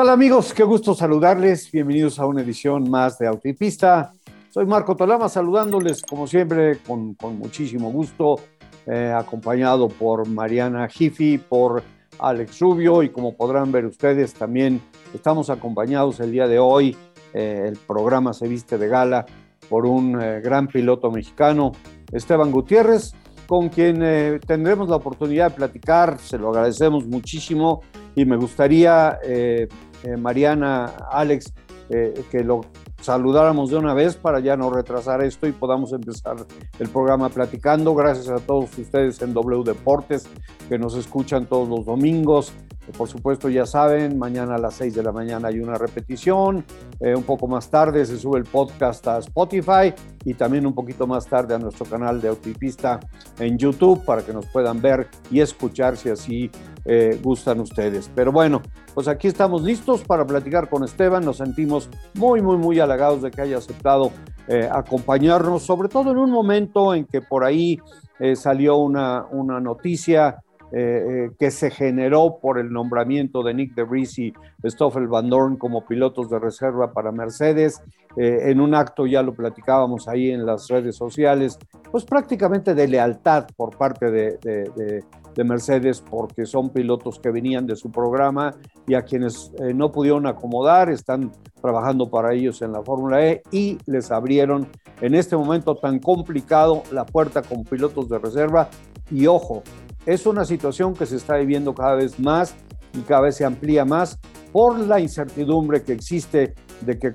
tal amigos? Qué gusto saludarles. Bienvenidos a una edición más de Autopista. Soy Marco Tolama saludándoles como siempre con, muchísimo gusto, eh, acompañado por Mariana Jiffy, por Alex Rubio y como podrán ver ustedes también estamos acompañados el día de hoy. Eh, el programa se viste de gala por un eh, gran piloto mexicano, Esteban Gutiérrez, con quien tendremos la oportunidad de platicar. Se lo agradecemos muchísimo y me gustaría, eh, eh, Mariana, Alex, eh, que lo saludáramos de una vez para ya no retrasar esto y podamos empezar el programa platicando. Gracias a todos ustedes en W Deportes que nos escuchan todos los domingos. Por supuesto, ya saben, mañana a las 6 de la mañana hay una repetición. un poco más tarde se sube el podcast a Spotify y también un poquito más tarde a nuestro canal de Autopista en YouTube para que nos puedan ver y escuchar si así eh, gustan ustedes. Pero bueno, pues aquí estamos listos para platicar con Esteban. Nos sentimos muy, muy, muy halagados de que haya aceptado eh, acompañarnos, sobre todo en un momento en que por ahí eh, salió una, una noticia que se generó por el nombramiento de Nick DeVries y Stoffel Van Dorn como pilotos de reserva para Mercedes. en un acto, ya lo platicábamos ahí en las redes sociales, pues prácticamente de lealtad por parte de de Mercedes porque son pilotos que venían de su programa y a quienes eh, no pudieron acomodar están trabajando para ellos en la Fórmula E y les abrieron en este momento tan complicado la puerta con pilotos de reserva. Y ojo, es una situación que se está viviendo cada vez más y cada vez se amplía más por la incertidumbre que existe de que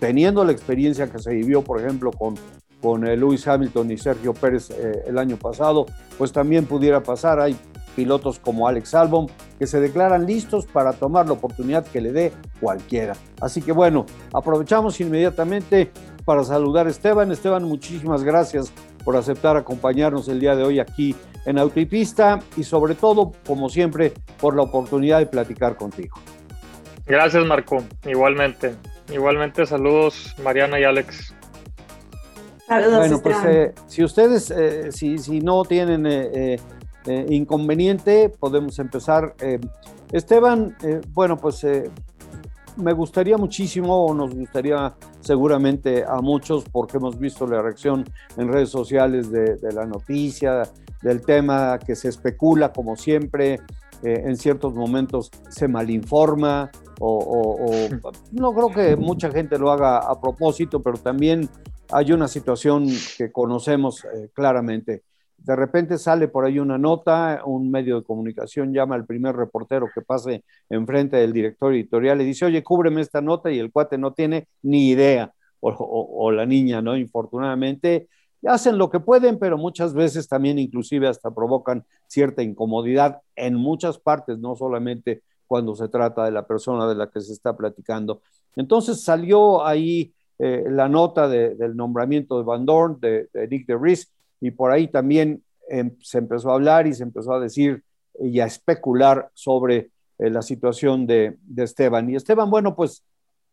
teniendo la experiencia que se vivió, por ejemplo, con con eh, Lewis Hamilton y Sergio Pérez eh, el año pasado, pues también pudiera pasar. Hay pilotos como Alex Albon que se declaran listos para tomar la oportunidad que le dé cualquiera. Así que bueno, aprovechamos inmediatamente para saludar a Esteban. Esteban, muchísimas gracias por aceptar acompañarnos el día de hoy aquí en Autopista y sobre todo, como siempre, por la oportunidad de platicar contigo. Gracias, Marco. Igualmente. Igualmente, saludos, Mariana y Alex bueno, pues eh, si ustedes, eh, si, si, no tienen eh, inconveniente, podemos empezar. Esteban, bueno, pues me gustaría muchísimo, o nos gustaría seguramente a muchos, porque hemos visto la reacción en redes sociales de, la noticia, del tema que se especula como siempre, en ciertos momentos se malinforma, o, o, no creo que mucha gente lo haga a propósito, pero también hay una situación que conocemos eh, claramente. De repente sale por ahí una nota, un medio de comunicación llama al primer reportero que pase enfrente del director editorial y dice, oye, cúbreme esta nota y el cuate no tiene ni idea, o, la niña, ¿no? Infortunadamente, hacen lo que pueden, pero muchas veces también inclusive hasta provocan cierta incomodidad en muchas partes, no solamente cuando se trata de la persona de la que se está platicando. Entonces salió ahí eh, la nota del nombramiento de Van Dorn, de, de Nick de y por ahí también em, se empezó a hablar y se empezó a decir y a especular sobre eh, la situación de, Esteban. Y Esteban, bueno, pues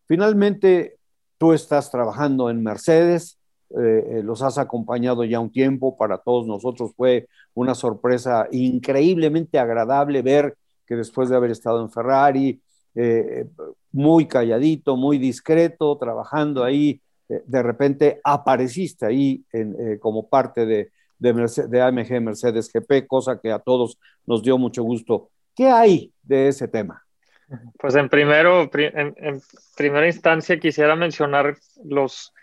finalmente tú estás trabajando en Mercedes, eh, los has acompañado ya un tiempo, para todos nosotros fue una sorpresa increíblemente agradable ver que después de haber estado en Ferrari, muy calladito, muy discreto, trabajando ahí, eh, de repente apareciste ahí eh, como parte de, de, AMG Mercedes GP, cosa que a todos nos dio mucho gusto. ¿Qué hay de ese tema? Pues en, primero, en, primera instancia quisiera mencionar los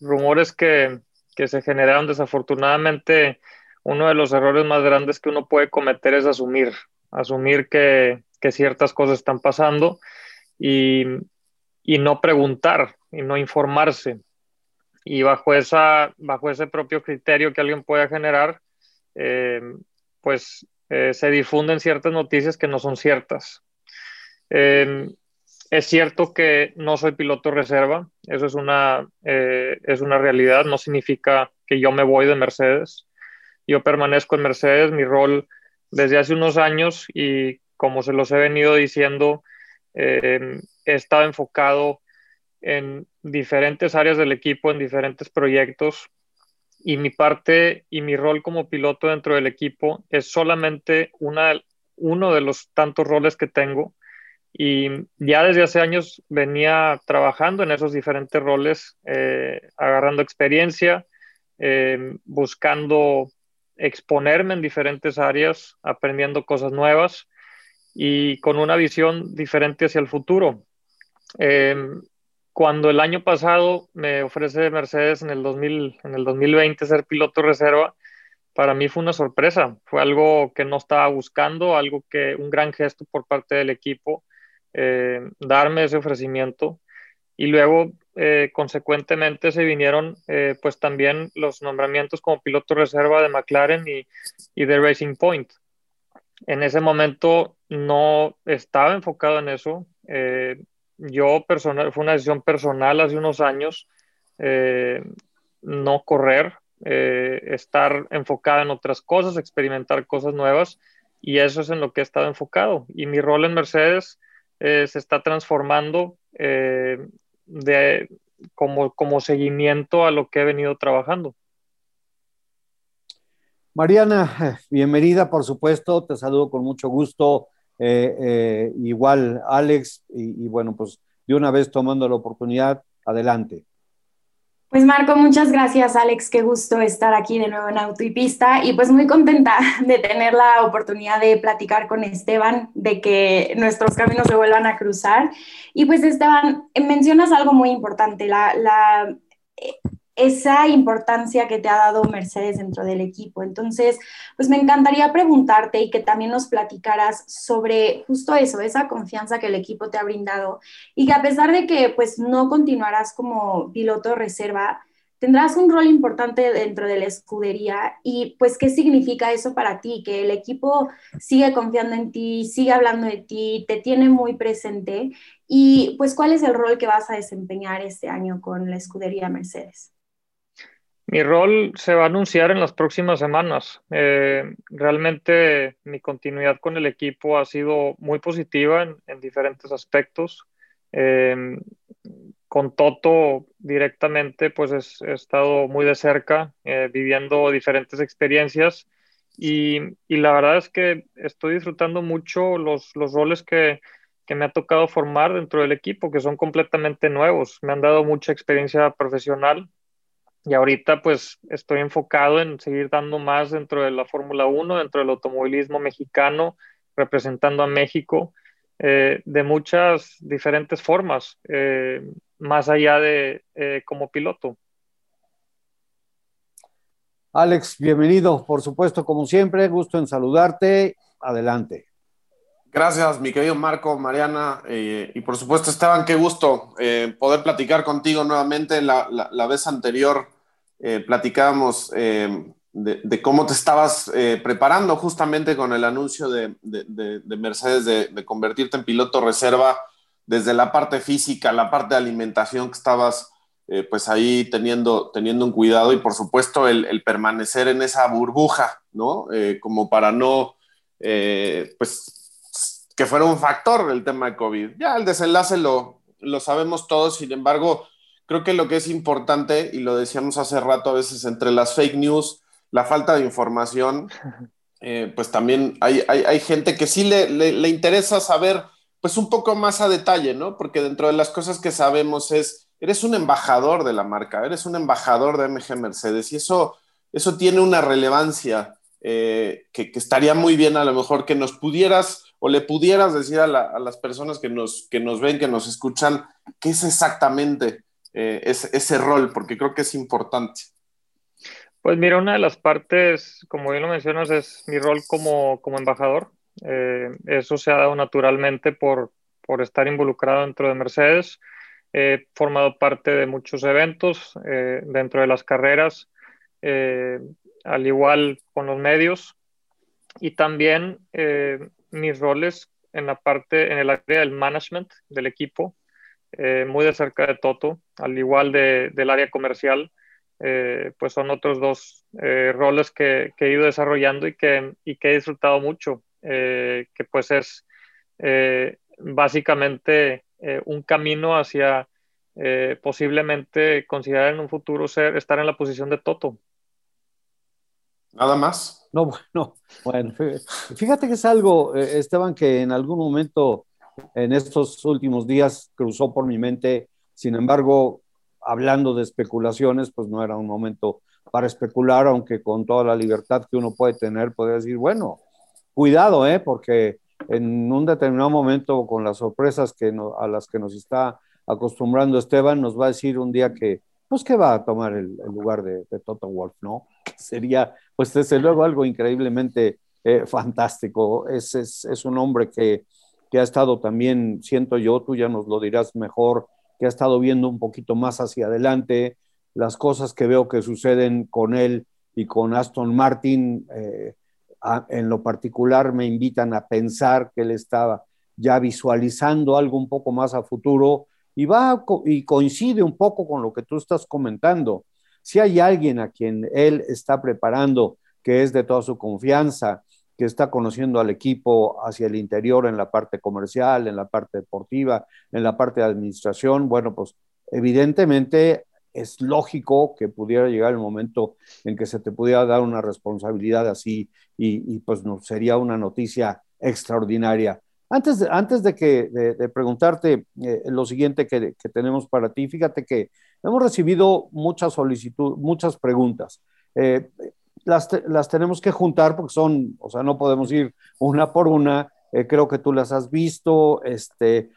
rumores que, que se generaron. Desafortunadamente, uno de los errores más grandes que uno puede cometer es asumir, asumir que, que ciertas cosas están pasando y, no preguntar y no informarse. Y bajo, esa, bajo ese propio criterio que alguien pueda generar, eh, pues eh, se difunden ciertas noticias que no son ciertas. Em, es cierto que no soy piloto reserva, eso es una, eh, es una realidad, no significa que yo me voy de Mercedes. Yo permanezco en Mercedes, mi rol desde hace unos años y como se los he venido diciendo, eh, he estado enfocado en diferentes áreas del equipo, en diferentes proyectos, y mi parte y mi rol como piloto dentro del equipo es solamente una, uno de los tantos roles que tengo. Y ya desde hace años venía trabajando en esos diferentes roles, eh, agarrando experiencia, eh, buscando exponerme en diferentes áreas, aprendiendo cosas nuevas y con una visión diferente hacia el futuro. Eh, cuando el año pasado me ofrece Mercedes en el, 2000, en el 2020 ser piloto reserva, para mí fue una sorpresa. Fue algo que no estaba buscando, algo que un gran gesto por parte del equipo, eh, darme ese ofrecimiento. Y luego, eh, consecuentemente, se vinieron pues también los nombramientos como piloto reserva de McLaren y de Racing Point. En ese momento no estaba enfocado en eso. yo personal, fue una decisión personal hace unos años no correr, eh, estar enfocado en otras cosas, experimentar cosas nuevas y eso es en lo que he estado enfocado. Y mi rol en Mercedes eh, se está transformando eh, de, como, como seguimiento a lo que he venido trabajando. Mariana, bienvenida, por supuesto, te saludo con mucho gusto. igual, Alex, y, bueno, pues de una vez tomando la oportunidad, adelante. Pues Marco, muchas gracias Alex, qué gusto estar aquí de nuevo en Auto y Pista y pues muy contenta de tener la oportunidad de platicar con Esteban, de que nuestros caminos se vuelvan a cruzar. Y pues Esteban, mencionas algo muy importante, la esa importancia que te ha dado Mercedes dentro del equipo. Entonces, pues me encantaría preguntarte y que también nos platicaras sobre justo eso, esa confianza que el equipo te ha brindado y que a pesar de que pues no continuarás como piloto reserva, tendrás un rol importante dentro de la escudería y pues qué significa eso para ti, que el equipo sigue confiando en ti, sigue hablando de ti, te tiene muy presente y pues cuál es el rol que vas a desempeñar este año con la escudería Mercedes. Mi rol se va a anunciar en las próximas semanas. Eh, realmente mi continuidad con el equipo ha sido muy positiva en, diferentes aspectos. Em, con Toto directamente, pues he estado muy de cerca, eh, viviendo diferentes experiencias y, la verdad es que estoy disfrutando mucho los, los roles que, que me ha tocado formar dentro del equipo, que son completamente nuevos. Me han dado mucha experiencia profesional y ahorita pues estoy enfocado en seguir dando más dentro de la Fórmula 1, dentro del automovilismo mexicano, representando a México eh, de muchas diferentes formas, eh, más allá de eh, como piloto. Alex, bienvenido, por supuesto, como siempre, gusto en saludarte. Adelante. Gracias, mi querido Marco, Mariana, y por supuesto, Esteban, qué gusto poder platicar contigo nuevamente. La, la vez anterior eh, platicábamos eh, de, cómo te estabas eh, preparando justamente con el anuncio de, Mercedes de, convertirte en piloto reserva, desde la parte física, la parte de alimentación que estabas pues ahí teniendo, teniendo un cuidado y por supuesto el, permanecer en esa burbuja, ¿no? como para no, pues que fuera un factor el tema de COVID. Ya el desenlace lo, lo sabemos todos, sin embargo, creo que lo que es importante, y lo decíamos hace rato a veces, entre las fake news, la falta de información, eh, pues también hay, gente que sí le, interesa saber, pues un poco más a detalle, ¿no? Porque dentro de las cosas que sabemos es, eres un embajador de la marca, eres un embajador de MG Mercedes, y eso, eso tiene una relevancia eh, que, estaría muy bien a lo mejor que nos pudieras o le pudieras decir a, las personas que nos, que nos ven, que nos escuchan, qué es exactamente eh, ese, rol, porque creo que es importante. Pues mira, una de las partes, como bien lo mencionas, es mi rol como, embajador. Eh, eso se ha dado naturalmente por, por, estar involucrado dentro de Mercedes. He formado parte de muchos eventos eh, dentro de las carreras, al igual con los medios. Y también mis roles en la parte, en el área del management del equipo, eh, muy de cerca de Toto, al igual de, del área comercial, eh, pues son otros dos eh, roles que, que, he ido desarrollando y que, y que he disfrutado mucho, que pues es básicamente un camino hacia posiblemente considerar en un futuro ser, estar en la posición de Toto. Nada más. No, bueno, bueno, fíjate que es algo, Esteban, que en algún momento en estos últimos días cruzó por mi mente, sin embargo, hablando de especulaciones, pues no era un momento para especular, aunque con toda la libertad que uno puede tener, podría decir, bueno, cuidado, ¿eh? porque en un determinado momento, con las sorpresas que a las que nos está acostumbrando Esteban, nos va a decir un día que, pues que va a tomar el, lugar de, Toto Wolf, ¿no? Sería, pues desde luego, algo increíblemente eh, fantástico. Es, es, es, un hombre que, que ha estado también, siento yo, tú ya nos lo dirás mejor, que ha estado viendo un poquito más hacia adelante, las cosas que veo que suceden con él y con Aston Martin, eh, en lo particular me invitan a pensar que él estaba ya visualizando algo un poco más a futuro y va y coincide un poco con lo que tú estás comentando. Si hay alguien a quien él está preparando, que es de toda su confianza, que está conociendo al equipo hacia el interior en la parte comercial, en la parte deportiva, en la parte de administración, bueno, pues evidentemente es lógico que pudiera llegar el momento en que se te pudiera dar una responsabilidad así y, pues no, sería una noticia extraordinaria. Antes de, antes de, que, de, preguntarte eh, lo siguiente que, tenemos para ti, fíjate que hemos recibido muchas solicitudes, muchas preguntas. Eh, las, las, tenemos que juntar porque son, o sea, no podemos ir una por una. Eh, creo que tú las has visto. Este,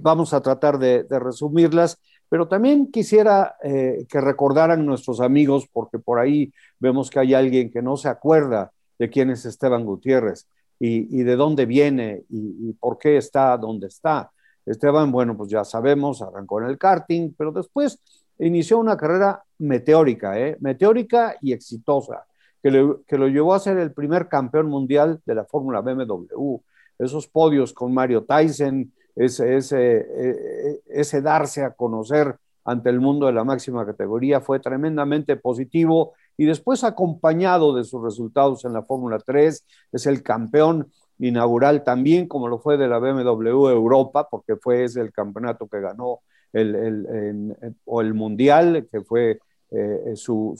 vamos a tratar de, resumirlas. Pero también quisiera que recordaran nuestros amigos, porque por ahí vemos que hay alguien que no se acuerda de quién es Esteban Gutiérrez y, de dónde viene y, por qué está donde está. Esteban, bueno, pues ya sabemos, arrancó en el karting, pero después inició una carrera meteórica, ¿eh? meteórica y exitosa, que, que lo llevó a ser el primer campeón mundial de la Fórmula BMW. Esos podios con Mario Tyson, ese, ese, e, ese darse a conocer ante el mundo de la máxima categoría fue tremendamente positivo y después acompañado de sus resultados en la Fórmula 3, es el campeón inaugural también, como lo fue de la BMW Europa, porque fue ese el campeonato que ganó el, o el Mundial, que fue eh, su,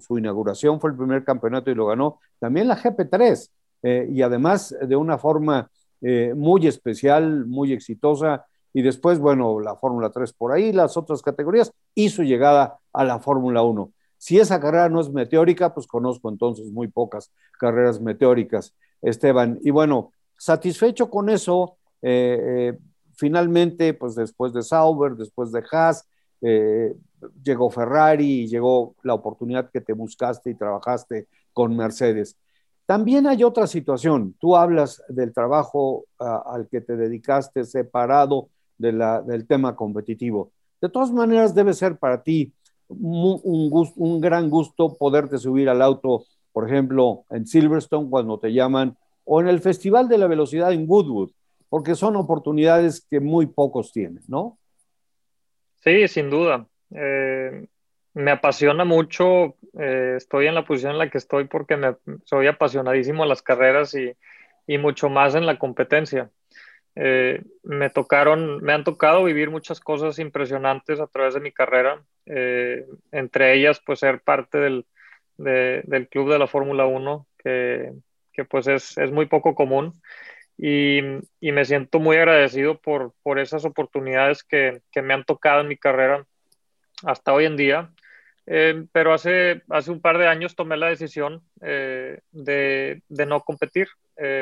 su, inauguración, fue el primer campeonato y lo ganó. También la GP3, eh, y además de una forma eh, muy especial, muy exitosa. Y después, bueno, la Fórmula 3 por ahí, las otras categorías, y su llegada a la Fórmula 1. Si esa carrera no es meteórica, pues conozco entonces muy pocas carreras meteóricas, Esteban. Y bueno, satisfecho con eso, eh, eh, finalmente, pues después de Sauber, después de Haas, eh, llegó Ferrari y llegó la oportunidad que te buscaste y trabajaste con Mercedes. También hay otra situación. Tú hablas del trabajo al que te dedicaste separado del tema competitivo. De todas maneras, debe ser para ti un, un gran gusto poderte subir al auto, por ejemplo, en Silverstone cuando te llaman, o en el Festival de la Velocidad en Woodwood, porque son oportunidades que muy pocos tienen, ¿no? Sí, sin duda. Eh, me apasiona mucho, eh, estoy en la posición en la que estoy porque soy apasionadísimo a las carreras y, y mucho más en la competencia. Eh, me tocaron, me han tocado vivir muchas cosas impresionantes a través de mi carrera, entre ellas pues ser parte del, del club de la Fórmula 1, que, que, pues es, es, muy poco común. Y, y, me siento muy agradecido por, por esas oportunidades que, que, me han tocado en mi carrera hasta hoy en día. Eh, pero hace, hace un par de años tomé la decisión de, de, no competir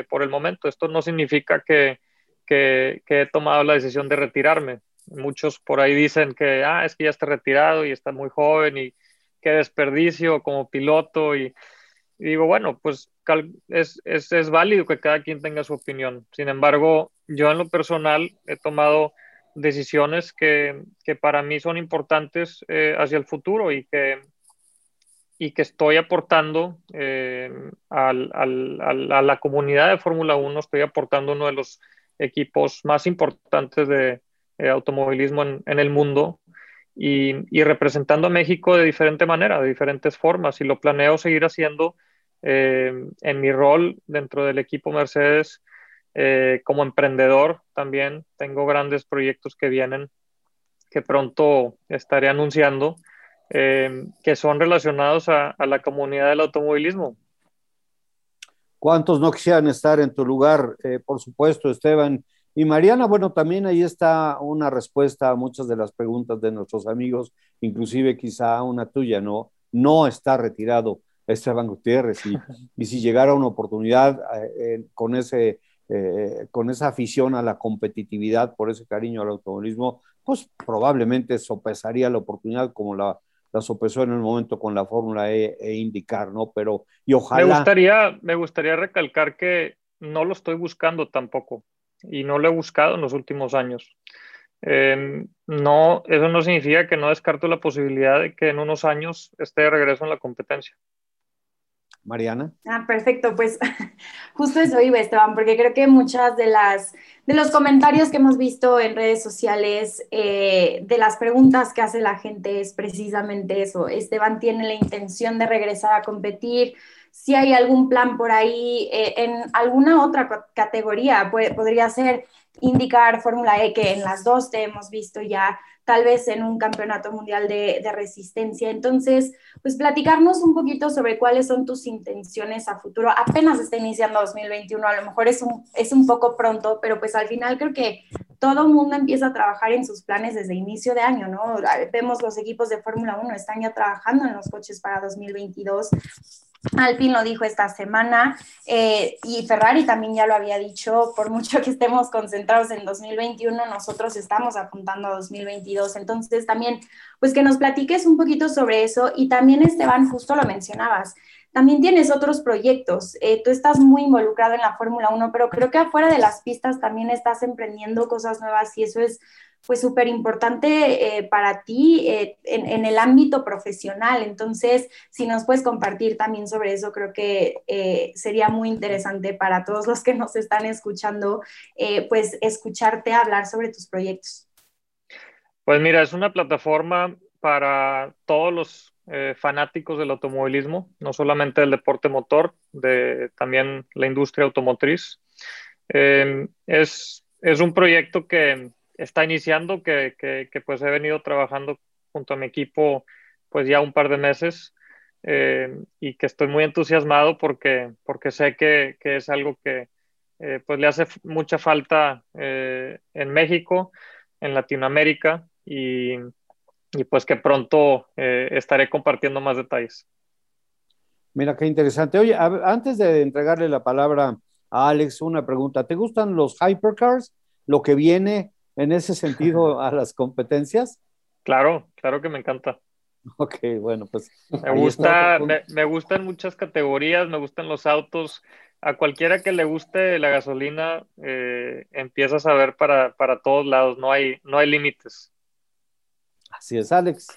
por el momento. Esto no significa que, que, he tomado la decisión de retirarme. Muchos por ahí dicen que, ah, es que ya está retirado y está muy joven y qué desperdicio como piloto. Y, digo, bueno, pues es, es, es, válido que cada quien tenga su opinión. Sin embargo, yo en lo personal he tomado decisiones que, que para mí son importantes eh, hacia el futuro y que, y que estoy aportando eh, a la comunidad de Fórmula 1, estoy aportando uno de los equipos más importantes de eh, automovilismo en, el mundo y, representando a México de diferente manera, de diferentes formas. Y lo planeo seguir haciendo eh, en mi rol dentro del equipo Mercedes eh, como emprendedor también. Tengo grandes proyectos que vienen que pronto estaré anunciando. que son relacionados a, a la comunidad del automovilismo. ¿Cuántos no quisieran estar en tu lugar? Eh, por supuesto, Esteban, Y Mariana, bueno, también ahí está una respuesta a muchas de las preguntas de nuestros amigos, inclusive quizá una tuya, ¿no? No está retirado Esteban Gutiérrez y, y si llegara una oportunidad eh, con, ese, eh, con esa afición a la competitividad, por ese cariño al automovilismo, pues probablemente sopesaría la oportunidad como la, la sopesó en el momento con la Fórmula E, e indicar, ¿no? Pero, y ojalá... Me gustaría, me gustaría recalcar que no lo estoy buscando tampoco y no lo he buscado en los últimos años. Em, no, eso no significa que no descarto la posibilidad de que en unos años esté de regreso en la competencia. Mariana. Ah, perfecto, pues justo eso iba, Esteban, porque creo que muchas de las de los comentarios que hemos visto en redes sociales, eh, de las preguntas que hace la gente es precisamente eso. Esteban tiene la intención de regresar a competir, si hay algún plan por ahí eh, en alguna otra categoría, podría ser indicar Fórmula E, que en las dos te hemos visto ya, tal vez en un campeonato mundial de, resistencia. Entonces, pues platicarnos un poquito sobre cuáles son tus intenciones a futuro. Apenas está iniciando 2021, a lo mejor es un, es un poco pronto, pero pues al final creo que todo mundo empieza a trabajar en sus planes desde inicio de año, ¿no? Vemos los equipos de Fórmula 1 están ya trabajando en los coches para 2022 Alpine lo dijo esta semana eh, y Ferrari también ya lo había dicho, por mucho que estemos concentrados en 2021, nosotros estamos apuntando a 2022. Entonces también, pues que nos platiques un poquito sobre eso y también Esteban, justo lo mencionabas, también tienes otros proyectos, eh, tú estás muy involucrado en la Fórmula 1, pero creo que afuera de las pistas también estás emprendiendo cosas nuevas y eso es pues súper importante eh, para ti eh, en, el ámbito profesional. Entonces, si nos puedes compartir también sobre eso, creo que eh, sería muy interesante para todos los que nos están escuchando, pues escucharte hablar sobre tus proyectos. Pues mira, es una plataforma para todos los fanáticos del automovilismo, no solamente del deporte motor, de también la industria automotriz. es, es un proyecto que está iniciando, que, que, pues he venido trabajando junto a mi equipo pues ya un par de meses eh, y que estoy muy entusiasmado porque, porque sé que, que es algo que eh, pues le hace mucha falta eh, en México, en Latinoamérica y, y pues que pronto estaré compartiendo más detalles. Mira, qué interesante. Oye, antes de entregarle la palabra a Alex, una pregunta. ¿Te gustan los hypercars? Lo que viene, en ese sentido a las competencias? Claro, claro que me encanta. Ok, bueno, pues. Me, gusta, me, gustan muchas categorías, me gustan los autos. A cualquiera que le guste la gasolina, eh, empiezas a ver para, para, todos lados, no hay, no hay límites. Así es, Alex.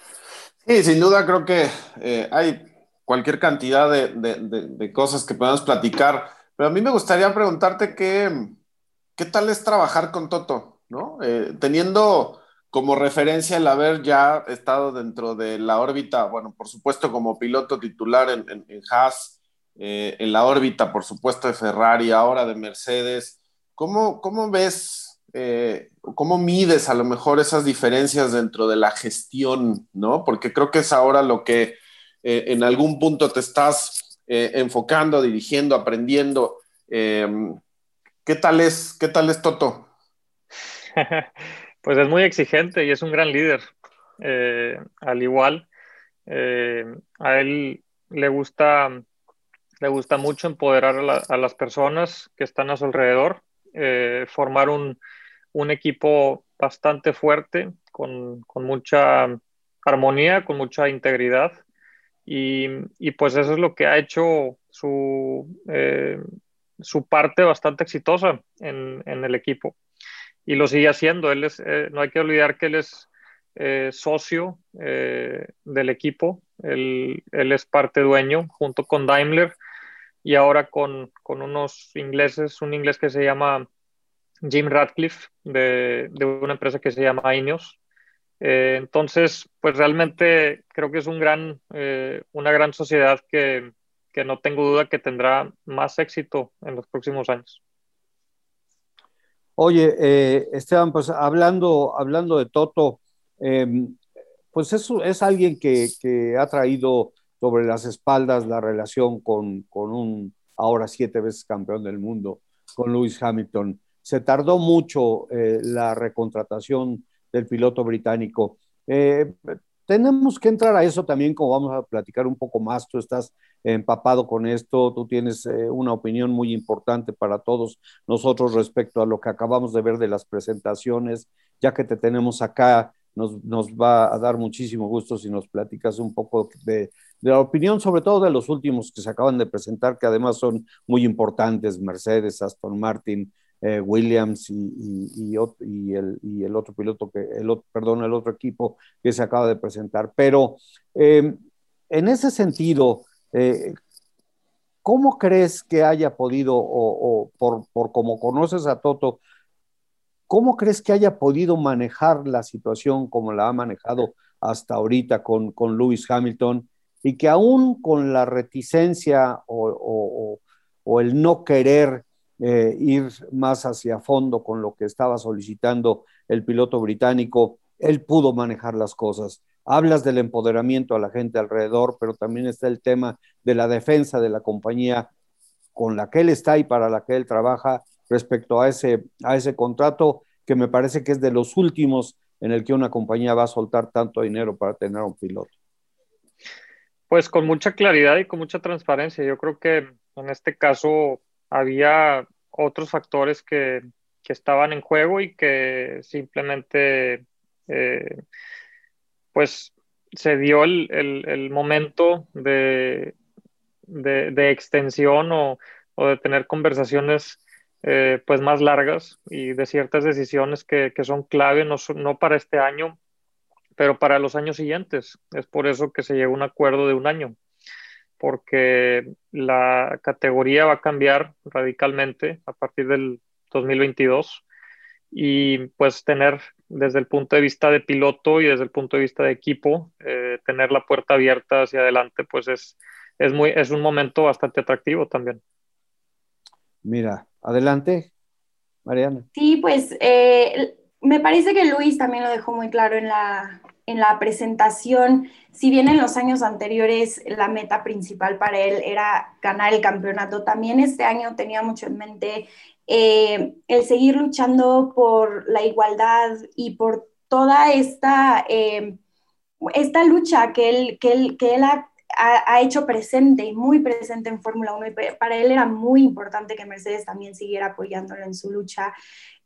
Sí, sin duda creo que eh, hay cualquier cantidad de, de, de, cosas que podemos platicar, pero a mí me gustaría preguntarte qué, qué tal es trabajar con Toto. ¿No? Eh, teniendo como referencia el haber ya estado dentro de la órbita, bueno, por supuesto como piloto titular en, en, Haas, eh, en la órbita, por supuesto, de Ferrari, ahora de Mercedes, ¿cómo, cómo ves, eh, cómo mides a lo mejor esas diferencias dentro de la gestión, ¿no? Porque creo que es ahora lo que en algún punto te estás enfocando, dirigiendo, aprendiendo. ¿Qué tal es, qué tal es Toto? pues es muy exigente y es un gran líder. Eh, al igual, eh, a él le gusta, le gusta mucho empoderar a, las personas que están a su alrededor, eh, formar un, equipo bastante fuerte, con, mucha armonía, con mucha integridad. Y, pues eso es lo que ha hecho su parte bastante exitosa en el equipo y lo sigue haciendo. Él es, eh, no hay que olvidar que él es eh, socio eh, del equipo, él, él, es parte dueño junto con Daimler y ahora con, con, unos ingleses, un inglés que se llama Jim Radcliffe de, de una empresa que se llama Ineos. entonces, pues realmente creo que es un gran, una gran sociedad que, que no tengo duda que tendrá más éxito en los próximos años. Oye, eh, Esteban, pues hablando, hablando de Toto, em, pues es, es alguien que, ha traído sobre las espaldas la relación con, un ahora siete veces campeón del mundo, con Lewis Hamilton. se tardó mucho eh, la recontratación del piloto británico. Eh, tenemos que entrar a eso también, como vamos a platicar un poco más. Tú estás empapado con esto, tú tienes eh, una opinión muy importante para todos nosotros respecto a lo que acabamos de ver de las presentaciones. Ya que te tenemos acá, nos, va a dar muchísimo gusto si nos platicas un poco de, la opinión, sobre todo de los últimos que se acaban de presentar, que además son muy importantes, Mercedes, Aston Martin, eh, Williams y, el, otro piloto, que, el, perdón, el otro equipo que se acaba de presentar. Pero em, en ese sentido, eh, ¿cómo crees que haya podido, o, por, como conoces a Toto, ¿cómo crees que haya podido manejar la situación como la ha manejado hasta ahorita con, con Lewis Hamilton? Y que aún con la reticencia o el no querer eh, ir más hacia fondo con lo que estaba solicitando el piloto británico, él pudo manejar las cosas. Hablas del empoderamiento a la gente alrededor, pero también está el tema de la defensa de la compañía con la que él está y para la que él trabaja respecto a ese, a ese contrato que me parece que es de los últimos en el que una compañía va a soltar tanto dinero para tener un piloto. Pues con mucha claridad y con mucha transparencia. Yo creo que en este caso había otros factores que, estaban en juego y que simplemente eh, pues se dio el, momento de, de, extensión o, de tener conversaciones eh, pues más largas y de ciertas decisiones que, son clave no, no, para este año, pero para los años siguientes. Es por eso que se llegó a un acuerdo de un año porque la categoría va a cambiar radicalmente a partir del 2022 y pues tener desde el punto de vista de piloto y desde el punto de vista de equipo, eh, tener la puerta abierta hacia adelante, pues es, es, muy, es un momento bastante atractivo también. Mira, adelante, Mariana. Sí, pues eh, me parece que Luis también lo dejó muy claro en la, en la presentación, si bien en los años anteriores la meta principal para él era ganar el campeonato, también este año tenía mucho en mente eh, el seguir luchando por la igualdad y por toda esta, eh, esta lucha que él, que él, que él ha, ha, hecho presente y muy presente en Fórmula 1 y para él era muy importante que Mercedes también siguiera apoyándolo en su lucha.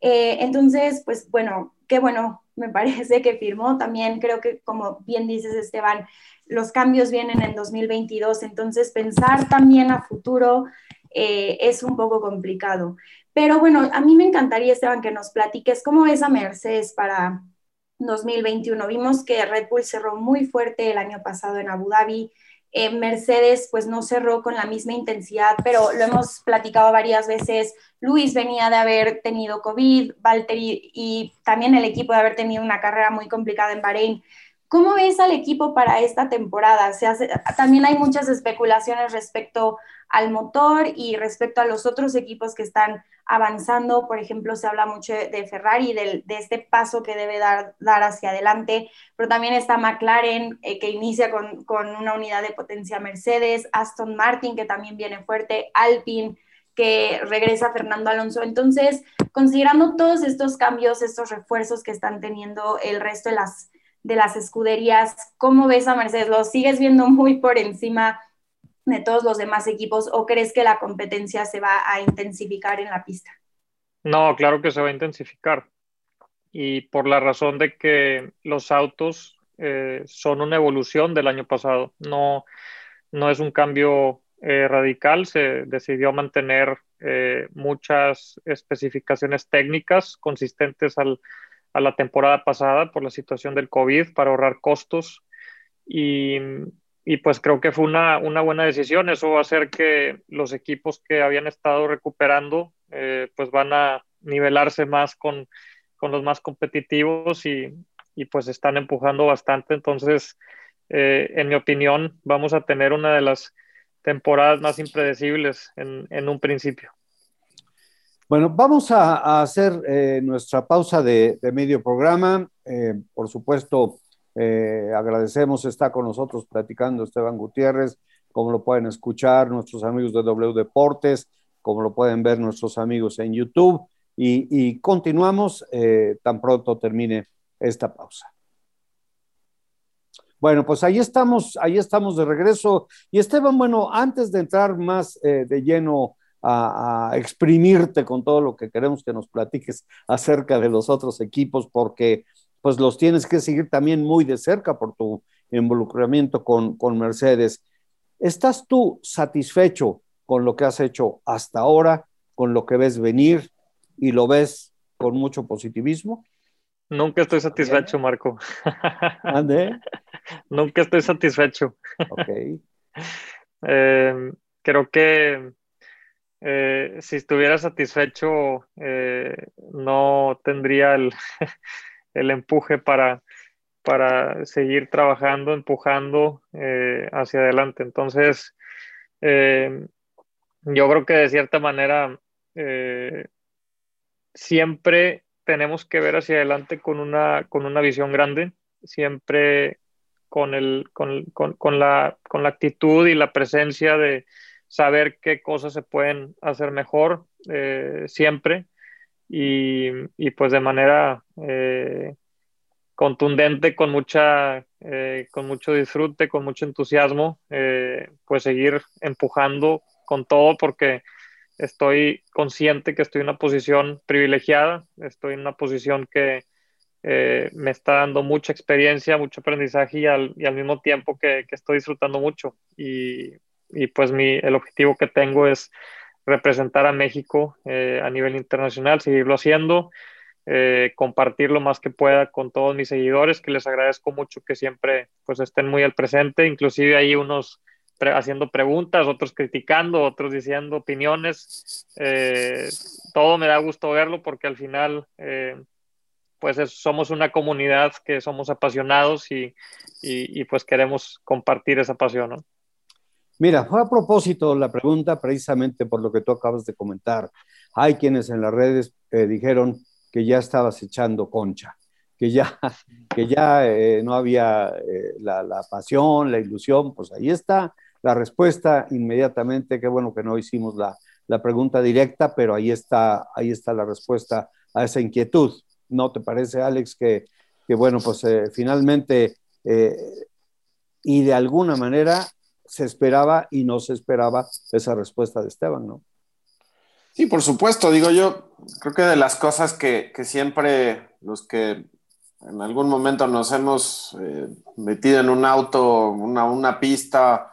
Eh, entonces, pues bueno, qué bueno, me parece que firmó también, creo que como bien dices Esteban, los cambios vienen en 2022, entonces pensar también a futuro eh, es un poco complicado. Pero bueno, a mí me encantaría, Esteban, que nos platiques cómo ves a Mercedes para 2021. Vimos que Red Bull cerró muy fuerte el año pasado en Abu Dhabi, eh, Mercedes pues no cerró con la misma intensidad, pero lo hemos platicado varias veces. Luis venía de haber tenido COVID, Valtteri y también el equipo de haber tenido una carrera muy complicada en Bahrein. ¿Cómo ves al equipo para esta temporada? También hay muchas especulaciones respecto al motor y respecto a los otros equipos que están avanzando. Por ejemplo, se habla mucho de Ferrari, de, este paso que debe dar, dar, hacia adelante, pero también está McLaren, eh, que inicia con, con, una unidad de potencia Mercedes, Aston Martin, que también viene fuerte, Alpine que regresa Fernando Alonso. Entonces, considerando todos estos cambios, estos refuerzos que están teniendo el resto de las de las escuderías. ¿Cómo ves a Mercedes? ¿Lo sigues viendo muy por encima de todos los demás equipos o crees que la competencia se va a intensificar en la pista? No, claro que se va a intensificar. Y por la razón de que los autos eh, son una evolución del año pasado. No, no es un cambio eh, radical. Se decidió mantener eh, muchas especificaciones técnicas consistentes al, a la temporada pasada por la situación del COVID para ahorrar costos y, y pues creo que fue una, una, buena decisión. Eso va a hacer que los equipos que habían estado recuperando eh, pues van a nivelarse más con, con los más competitivos y, y, pues están empujando bastante. Entonces, eh, en mi opinión, vamos a tener una de las temporadas más impredecibles en, en un principio. Bueno, vamos a, hacer eh, nuestra pausa de, medio programa. Por supuesto, eh, agradecemos, está con nosotros platicando Esteban Gutiérrez, como lo pueden escuchar nuestros amigos de W Deportes, como lo pueden ver nuestros amigos en YouTube. y, continuamos eh, tan pronto termine esta pausa. Bueno, pues ahí estamos, ahí estamos de regreso. Y Esteban, bueno, antes de entrar más eh, de lleno a, exprimirte con todo lo que queremos que nos platiques acerca de los otros equipos, porque pues los tienes que seguir también muy de cerca por tu involucramiento con, con Mercedes. ¿Estás tú satisfecho con lo que has hecho hasta ahora, con lo que ves venir y lo ves con mucho positivismo? Nunca estoy satisfecho, Marco. ¿Ande? Nunca estoy satisfecho. Ok. Eh, creo que eh, si estuviera satisfecho, eh, no tendría el, empuje para, para, seguir trabajando, empujando hacia adelante. Entonces, yo creo que de cierta manera siempre tenemos que ver hacia adelante con una, con una visión grande, siempre con, el, con, con, la, con la actitud y la presencia de saber qué cosas se pueden hacer mejor eh, siempre y, pues de manera eh, contundente, con, mucha, eh, con mucho disfrute, con mucho entusiasmo, pues seguir empujando con todo porque estoy consciente que estoy en una posición privilegiada, estoy en una posición que eh, me está dando mucha experiencia, mucho aprendizaje y al, mismo tiempo que, estoy disfrutando mucho. Y, pues mi, el objetivo que tengo es representar a México eh, a nivel internacional, seguirlo haciendo, eh, compartir lo más que pueda con todos mis seguidores, que les agradezco mucho que siempre pues estén muy al presente, inclusive hay unos haciendo preguntas, otros criticando, otros diciendo opiniones. Eh, todo me da gusto verlo porque al final, eh, pues somos una comunidad que somos apasionados y, pues queremos compartir esa pasión. Mira, fue a propósito la pregunta precisamente por lo que tú acabas de comentar. Hay quienes en las redes eh, dijeron que ya estabas echando concha, que ya, que ya no había la, la, pasión, la ilusión, pues ahí está la respuesta inmediatamente. Qué bueno que no hicimos la, pregunta directa, pero ahí está, ahí está la respuesta a esa inquietud. ¿No te parece, Alex, que, bueno, pues eh, finalmente eh, y de alguna manera se esperaba y no se esperaba esa respuesta de Esteban, ¿no? Sí, por supuesto. Digo yo, creo que de las cosas que, siempre los que en algún momento nos hemos eh, metido en un auto, una, una pista,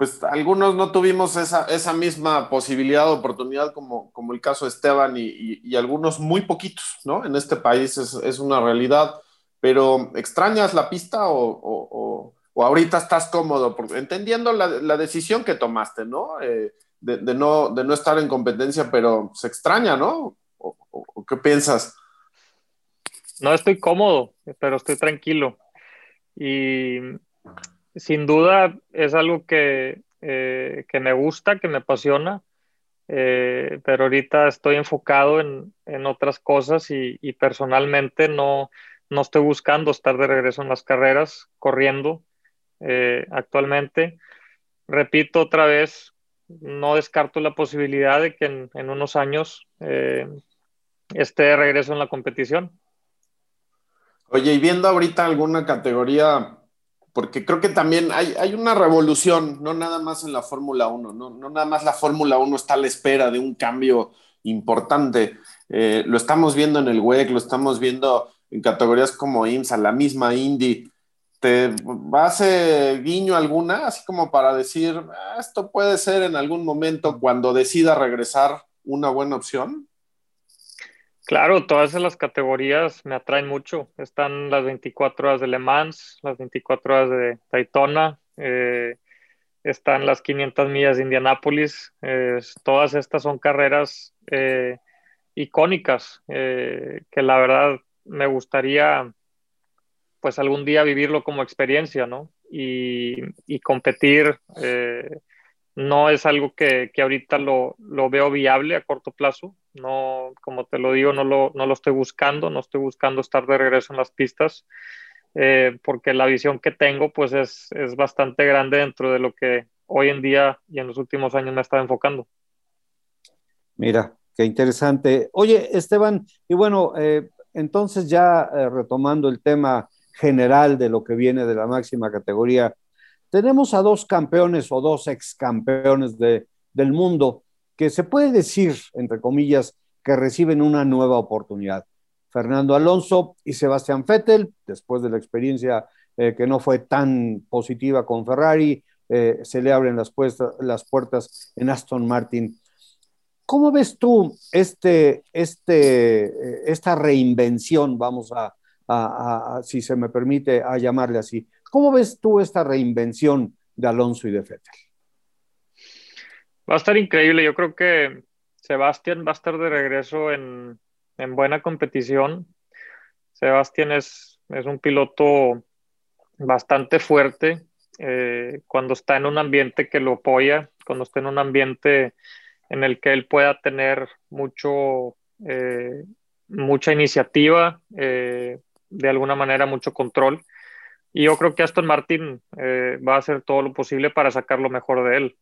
pues algunos no tuvimos esa, esa misma posibilidad oportunidad como, como el caso de Esteban y, y, algunos muy poquitos, ¿no? En este país es, es una realidad, pero ¿extrañas la pista o, o, o, ahorita estás cómodo? Porque, entendiendo la, decisión que tomaste, ¿no? Eh, ¿no? de no estar en competencia, pero se extraña, ¿no? ¿O, qué piensas? No estoy cómodo, pero estoy tranquilo. Y sin duda es algo que, eh, me gusta, que me apasiona, eh, pero ahorita estoy enfocado en, otras cosas y, personalmente no estoy buscando estar de regreso en las carreras, corriendo eh, actualmente. Repito otra vez, no descarto la posibilidad de que en, unos años esté de regreso en la competición. Oye, y viendo ahorita alguna categoría porque creo que también hay, hay una revolución, no nada más en la Fórmula 1, no, no, nada más la Fórmula 1 está a la espera de un cambio importante. Eh, lo estamos viendo en el WEC, lo estamos viendo en categorías como IMSA, la misma Indy. ¿Te hace guiño alguna, así como para decir, ah, esto puede ser en algún momento cuando decida regresar una buena opción? Claro, todas las categorías me atraen mucho. Están las 24 horas de Le Mans, las 24 horas de Daytona, eh, están las 500 millas de Indianápolis. todas estas son carreras eh, icónicas eh, que la verdad me gustaría pues algún día vivirlo como experiencia, ¿no? Y, competir no es algo que, que ahorita lo, lo, veo viable a corto plazo. No, como te lo digo, no lo, no lo estoy buscando, no estoy buscando estar de regreso en las pistas, eh, porque la visión que tengo pues es, es, bastante grande dentro de lo que hoy en día y en los últimos años me está enfocando. Mira, qué interesante. Oye, Esteban, y bueno, eh, entonces ya eh, retomando el tema general de lo que viene de la máxima categoría, tenemos a dos campeones o dos ex campeones de, del mundo que se puede decir, entre comillas, que reciben una nueva oportunidad. Fernando Alonso y Sebastián Vettel, después de la experiencia eh, que no fue tan positiva con Ferrari, eh, se le abren las, las puertas en Aston Martin. ¿Cómo ves tú este, este, eh, esta reinvención, vamos a, si se me permite, a llamarle así? ¿Cómo ves tú esta reinvención de Alonso y de Vettel? Va a estar increíble. Yo creo que Sebastián va a estar de regreso en, en buena competición. Sebastián es, es, un piloto bastante fuerte eh, cuando está en un ambiente que lo apoya, cuando está en un ambiente en el que él pueda tener mucho, eh, mucha iniciativa, eh, de alguna manera mucho control. Y yo creo que Aston Martin eh, va a hacer todo lo posible para sacar lo mejor de él.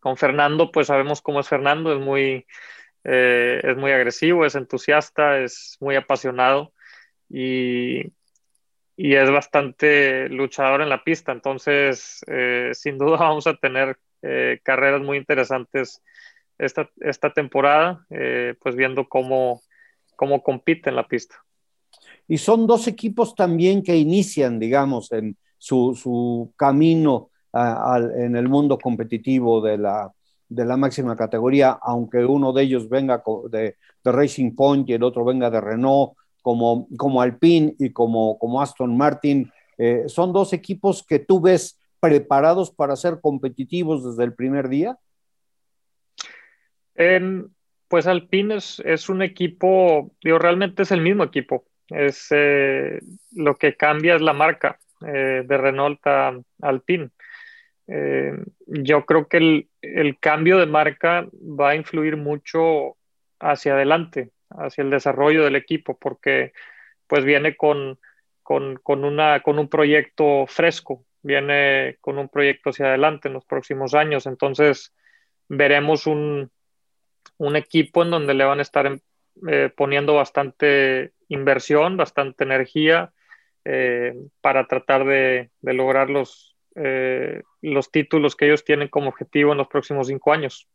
Con Fernando, pues sabemos cómo es Fernando, es muy, es muy agresivo, es entusiasta, es muy apasionado y, y es bastante luchador en la pista. Entonces, sin duda vamos a tener carreras muy interesantes esta, esta temporada, eh, pues viendo cómo, cómo compite en la pista. Y son dos equipos también que inician, digamos, en su, camino en el mundo competitivo de la, de la máxima categoría, aunque uno de ellos venga de, Racing Point y el otro venga de Renault, como, como Alpine y como, como Aston Martin. Eh, ¿Son dos equipos que tú ves preparados para ser competitivos desde el primer día? pues Alpine es, un equipo, digo, realmente es el mismo equipo. Es, eh, lo que cambia es la marca eh, de Renault a Alpine. Eh, yo creo que el, cambio de marca va a influir mucho hacia adelante, hacia el desarrollo del equipo, porque pues viene con, con, una, con un proyecto fresco, viene con un proyecto hacia adelante en los próximos años. Entonces veremos un, un equipo en donde le van a estar eh, poniendo bastante inversión, bastante energía eh, para tratar de, lograr los, eh, los títulos que ellos tienen como objetivo en los próximos cinco años.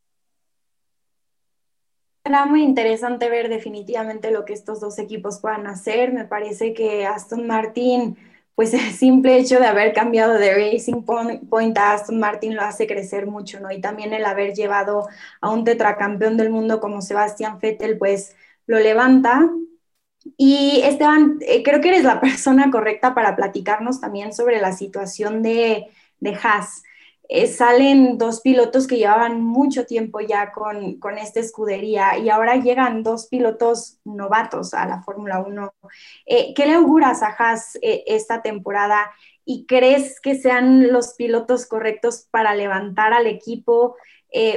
Será muy interesante ver definitivamente lo que estos dos equipos puedan hacer. Me parece que Aston Martin pues el simple hecho de haber cambiado de Racing Point a Aston Martin lo hace crecer mucho, ¿no? Y también el haber llevado a un tetracampeón del mundo como Sebastián Vettel, pues lo levanta. Y Esteban, eh, creo que eres la persona correcta para platicarnos también sobre la situación de, de Haas. Eh, salen dos pilotos que llevaban mucho tiempo ya con, con esta escudería y ahora llegan dos pilotos novatos a la Fórmula 1. Eh, ¿Qué le auguras a Haas eh, esta temporada y crees que sean los pilotos correctos para levantar al equipo?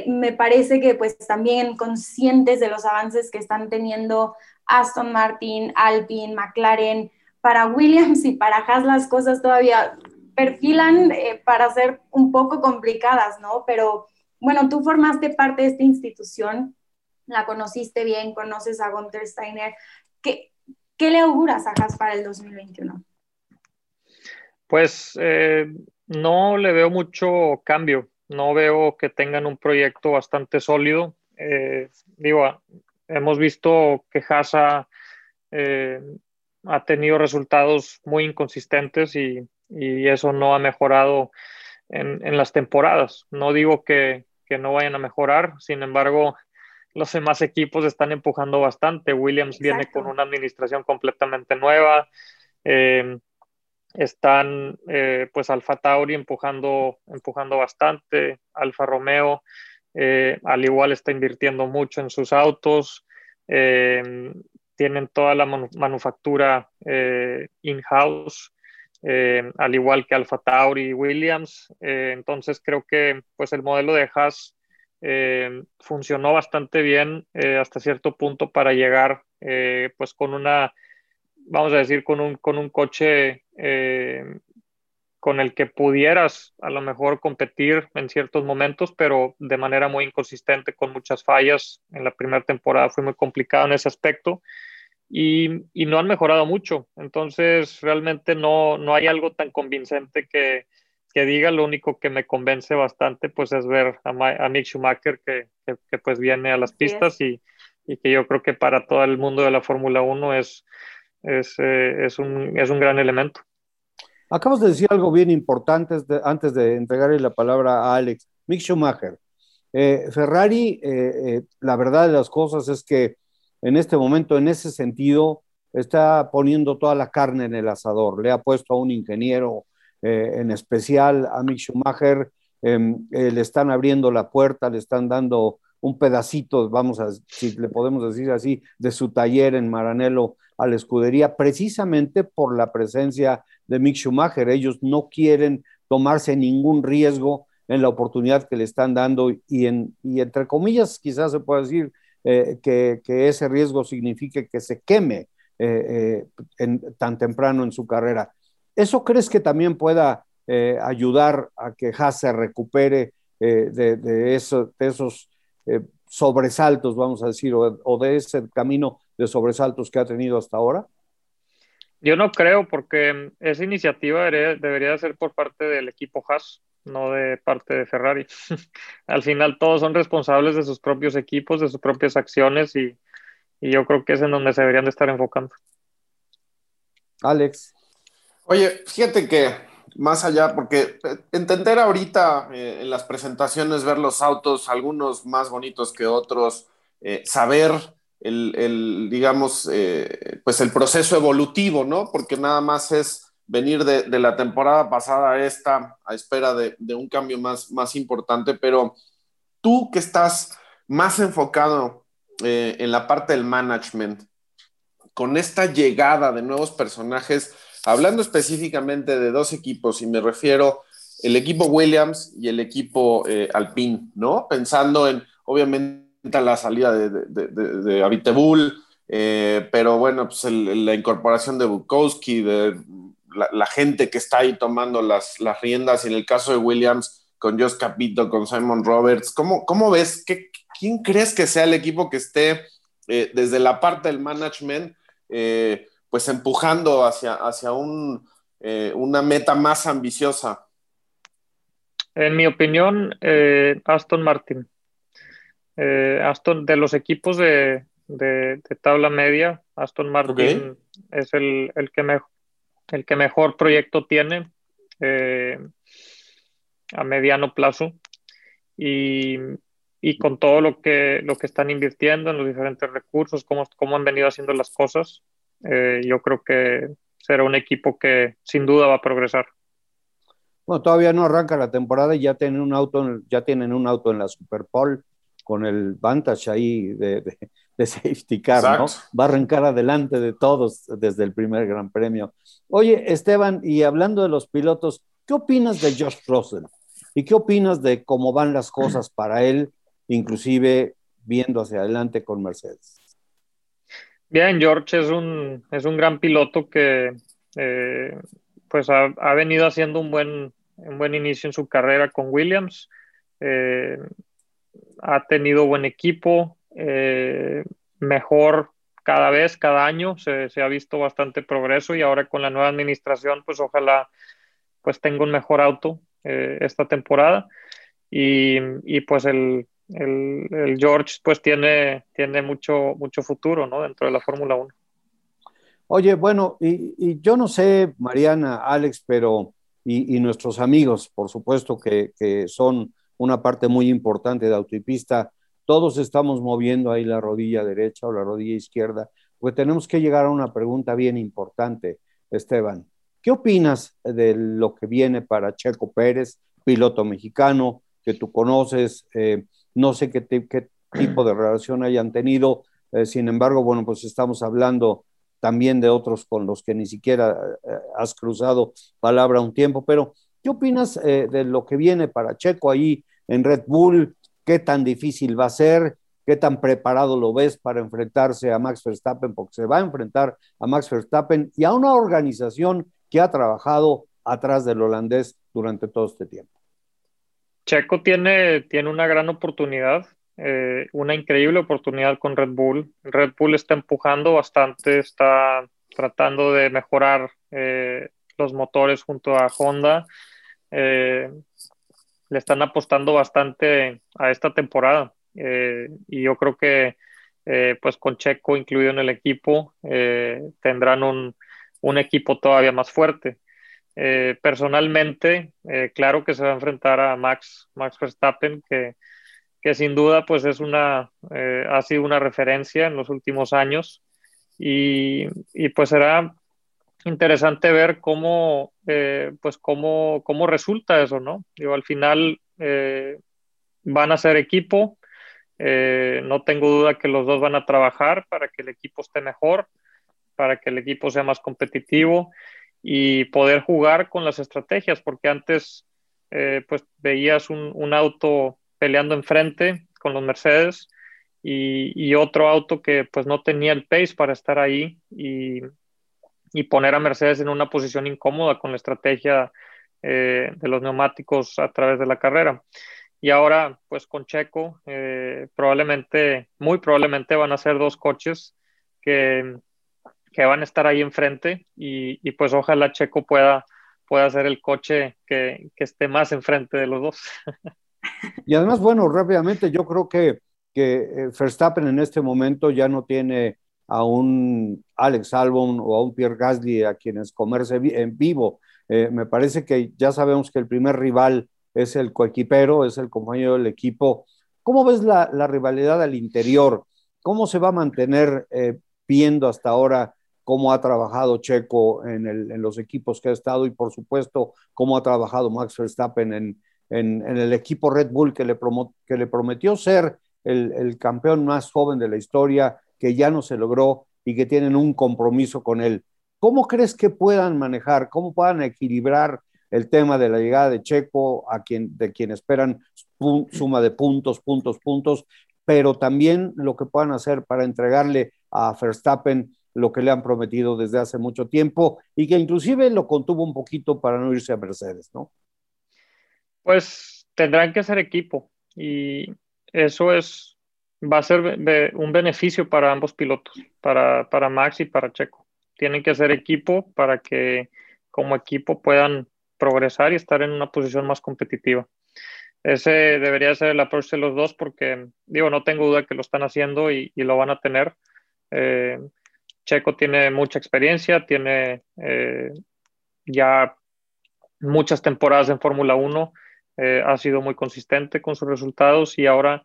Me parece que pues también conscientes de los avances que están teniendo Aston Martin, Alpine, McLaren, para Williams y para Haas las cosas todavía perfilan eh, para ser un poco complicadas, ¿no? Pero bueno, tú formaste parte de esta institución, la conociste bien, conoces a Gunther Steiner. ¿Qué, qué le auguras a Haas para el 2021? Pues eh, no le veo mucho cambio, no veo que tengan un proyecto bastante sólido. Eh, digo, hemos visto que Haas ha, ha tenido resultados muy inconsistentes y y eso no ha mejorado en, las temporadas. No digo que, no vayan a mejorar, sin embargo, los demás equipos están empujando bastante. Williams viene con una administración completamente nueva. Eh, están eh, pues Alfa Tauri empujando, empujando bastante, Alfa Romeo eh, al igual está invirtiendo mucho en sus autos, tienen toda la manufactura in-house, eh, al igual que Alfa Tauri y Williams. Eh, entonces creo que pues el modelo de Haas eh, funcionó bastante bien hasta cierto punto para llegar pues con una, vamos a decir, con un, con un coche con el que pudieras a lo mejor competir en ciertos momentos, pero de manera muy inconsistente, con muchas fallas. En la primera temporada fue muy complicado en ese aspecto y, y no han mejorado mucho. Entonces, realmente no, no hay algo tan convincente que, que diga. Lo único que me convence bastante pues es ver a, a Mick Schumacher que, que, pues viene a las pistas y, y, que yo creo que para todo el mundo de la Fórmula 1 es, es, eh, es, un, es un gran elemento. Acabas de decir algo bien importante antes de entregarle la palabra a Alex. Mick Schumacher. Eh, Ferrari, eh, la verdad de las cosas es que en este momento, en ese sentido, está poniendo toda la carne en el asador. Le ha puesto a un ingeniero en especial a Mick Schumacher, em, le están abriendo la puerta, le están dando un pedacito, vamos a, si le podemos decir así, de su taller en Maranello a la escudería, precisamente por la presencia de Mick Schumacher. Ellos no quieren tomarse ningún riesgo en la oportunidad que le están dando y, en, y entre comillas quizás se puede decir eh, que, que, ese riesgo signifique que se queme eh, eh, tan temprano en su carrera. ¿Eso crees que también pueda ayudar a que Haas recupere de, de, eso, de esos sobresaltos, vamos a decir, o, de ese camino de sobresaltos que ha tenido hasta ahora? Yo no creo, porque esa iniciativa debería, ser por parte del equipo Haas, no de parte de Ferrari. Al final todos son responsables de sus propios equipos, de sus propias acciones y, y yo creo que es en donde se deberían de estar enfocando. Alex. Oye, fíjate que más allá, porque eh, entender ahorita eh, en las presentaciones, ver los autos, algunos más bonitos que otros, eh, saber el, digamos, pues el proceso evolutivo, ¿no? Porque nada más es venir de, la temporada pasada a esta, a espera de, de, un cambio más, más importante, pero tú que estás más enfocado en la parte del management, con esta llegada de nuevos personajes, Hablando específicamente de dos equipos, y me refiero el equipo Williams y el equipo eh, Alpine, ¿no? Pensando en, obviamente, la salida de, de, de, eh, pero bueno, pues la incorporación de Bukowski, de la, gente que está ahí tomando las, las riendas, y en el caso de Williams, con Josh Capito, con Simon Roberts, ¿cómo, cómo ves? ¿Qué, ¿Quién crees que sea el equipo que esté eh, desde la parte del management? Pues empujando hacia, hacia un, eh, una meta más ambiciosa? En mi opinión, eh, Aston Martin. Eh, Aston, de los equipos de, de, tabla media, Aston Martin es el, el, que mejor, el que mejor proyecto tiene a mediano plazo. Y, y, con todo lo que, lo que están invirtiendo en los diferentes recursos, cómo, cómo han venido haciendo las cosas, eh, yo creo que será un equipo que sin duda va a progresar. Bueno, todavía no arranca la temporada y ya tienen un auto, ya tienen un auto en la Super con el Vantage ahí de, de, safety car, ¿no? Va a arrancar adelante de todos desde el primer Gran Premio. Oye, Esteban, y hablando de los pilotos, ¿qué opinas de Josh Russell? ¿Y qué opinas de cómo van las cosas para él, inclusive viendo hacia adelante con Mercedes? Bien, George es un, es un gran piloto que eh, pues ha, venido haciendo un buen, un buen inicio en su carrera con Williams. Eh, ha tenido buen equipo, eh, mejor cada vez, cada año, se, ha visto bastante progreso y ahora con la nueva administración, pues ojalá pues tenga un mejor auto esta temporada. Y, y pues el, el, George pues tiene, tiene mucho, mucho futuro ¿no? dentro de la Fórmula 1. Oye, bueno, y, yo no sé, Mariana, Alex, pero, y, nuestros amigos, por supuesto, que, que, son una parte muy importante de autopista, todos estamos moviendo ahí la rodilla derecha o la rodilla izquierda, pues tenemos que llegar a una pregunta bien importante, Esteban. ¿Qué opinas de lo que viene para Checo Pérez, piloto mexicano que tú conoces? Eh, no sé qué, tipo de relación hayan tenido, eh, sin embargo, bueno, pues estamos hablando también de otros con los que ni siquiera eh, has cruzado palabra un tiempo, pero ¿qué opinas eh, de lo que viene para Checo ahí en Red Bull? ¿Qué tan difícil va a ser? ¿Qué tan preparado lo ves para enfrentarse a Max Verstappen? Porque se va a enfrentar a Max Verstappen y a una organización que ha trabajado atrás del holandés durante todo este tiempo. Checo tiene, tiene una gran oportunidad, eh, una increíble oportunidad con Red Bull. Red Bull está empujando bastante, está tratando de mejorar eh, los motores junto a Honda. Eh, le están apostando bastante a esta temporada y yo creo que pues con Checo incluido en el equipo tendrán un, un equipo todavía más fuerte. Eh, personalmente, eh, claro que se va a enfrentar a Max, Max Verstappen, que, que sin duda pues es una, eh, ha sido una referencia en los últimos años. Y, y pues será interesante ver cómo, pues cómo, cómo, resulta eso, ¿no? Digo, al final van a ser equipo, no tengo duda que los dos van a trabajar para que el equipo esté mejor, para que el equipo sea más competitivo y poder jugar con las estrategias, porque antes eh, pues veías un, auto peleando enfrente con los Mercedes y, otro auto que pues no tenía el pace para estar ahí y, poner a Mercedes en una posición incómoda con la estrategia eh, de los neumáticos a través de la carrera. Y ahora, pues con Checo, eh, probablemente, muy probablemente van a ser dos coches que, que van a estar ahí enfrente y, pues ojalá Checo pueda, pueda ser el coche que, esté más enfrente de los dos. Y además, bueno, rápidamente, yo creo que, que eh, Verstappen en este momento ya no tiene a un Alex Albon o a un Pierre Gasly a quienes comerse en vivo. Eh, me parece que ya sabemos que el primer rival es el coequipero, es el compañero del equipo. ¿Cómo ves la, rivalidad al interior? ¿Cómo se va a mantener eh, viendo hasta ahora cómo ha trabajado Checo en, los equipos que ha estado y por supuesto cómo ha trabajado Max Verstappen en, el equipo Red Bull que le, prometió ser el, el, campeón más joven de la historia, que ya no se logró y que tienen un compromiso con él. ¿Cómo crees que puedan manejar, cómo puedan equilibrar el tema de la llegada de Checo, a quien, de quien esperan suma de puntos, puntos, puntos, pero también lo que puedan hacer para entregarle a Verstappen lo que le han prometido desde hace mucho tiempo y que inclusive lo contuvo un poquito para no irse a Mercedes, ¿no? Pues tendrán que ser equipo y eso es, va a ser un beneficio para ambos pilotos, para, para Max y para Checo. Tienen que ser equipo para que como equipo puedan progresar y estar en una posición más competitiva. Ese debería ser el approach de los dos porque, digo, no tengo duda que lo están haciendo y, lo van a tener. Eh, Checo tiene mucha experiencia, tiene eh, ya muchas temporadas en Fórmula 1, eh, ha sido muy consistente con sus resultados y ahora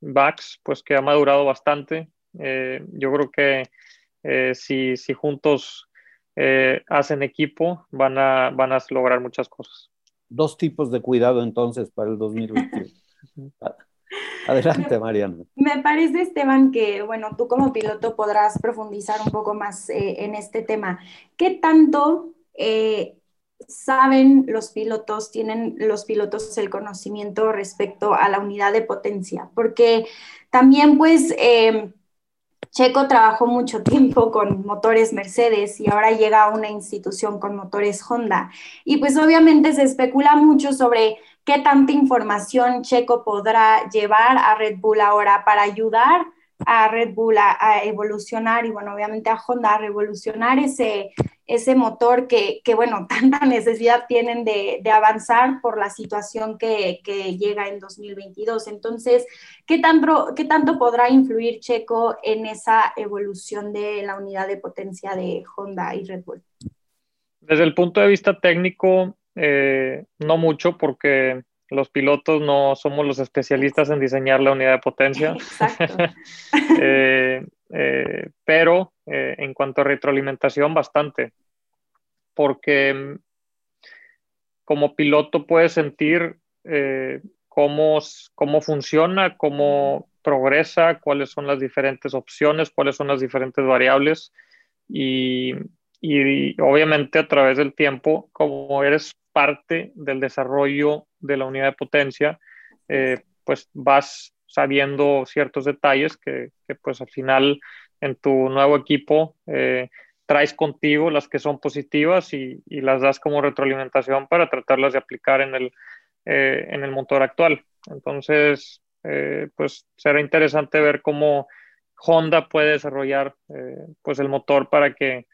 Bax, pues que ha madurado bastante. Eh, yo creo que si, si, juntos hacen equipo, van a, van a lograr muchas cosas. Dos tipos de cuidado entonces para el 2021. Adelante, Mariana. Me parece, Esteban, que, bueno, tú como piloto podrás profundizar un poco más eh, en este tema. ¿Qué tanto eh, saben los pilotos, tienen los pilotos el conocimiento respecto a la unidad de potencia? Porque también, pues, eh, Checo trabajó mucho tiempo con motores Mercedes y ahora llega a una institución con motores Honda. Y pues obviamente se especula mucho sobre qué tanta información Checo podrá llevar a Red Bull ahora para ayudar a Red Bull a, evolucionar y bueno, obviamente a Honda a revolucionar ese, ese motor que, que, bueno, tanta necesidad tienen de, de avanzar por la situación que, que, llega en 2022. Entonces, ¿qué tanto, ¿qué tanto podrá influir Checo en esa evolución de la unidad de potencia de Honda y Red Bull? Desde el punto de vista técnico, eh, no mucho porque los pilotos no somos los especialistas en diseñar la unidad de potencia. Eh, eh, pero en cuanto a retroalimentación, bastante. Porque como piloto puedes sentir cómo, cómo funciona, cómo progresa, cuáles son las diferentes opciones, cuáles son las diferentes variables. Y, y obviamente a través del tiempo, como eres parte del desarrollo de la unidad de potencia, eh, pues vas sabiendo ciertos detalles que, pues al final en tu nuevo equipo eh, traes contigo las que son positivas y, las das como retroalimentación para tratarlas de aplicar en el, eh, en el motor actual. Entonces, pues será interesante ver cómo Honda puede desarrollar pues el motor para que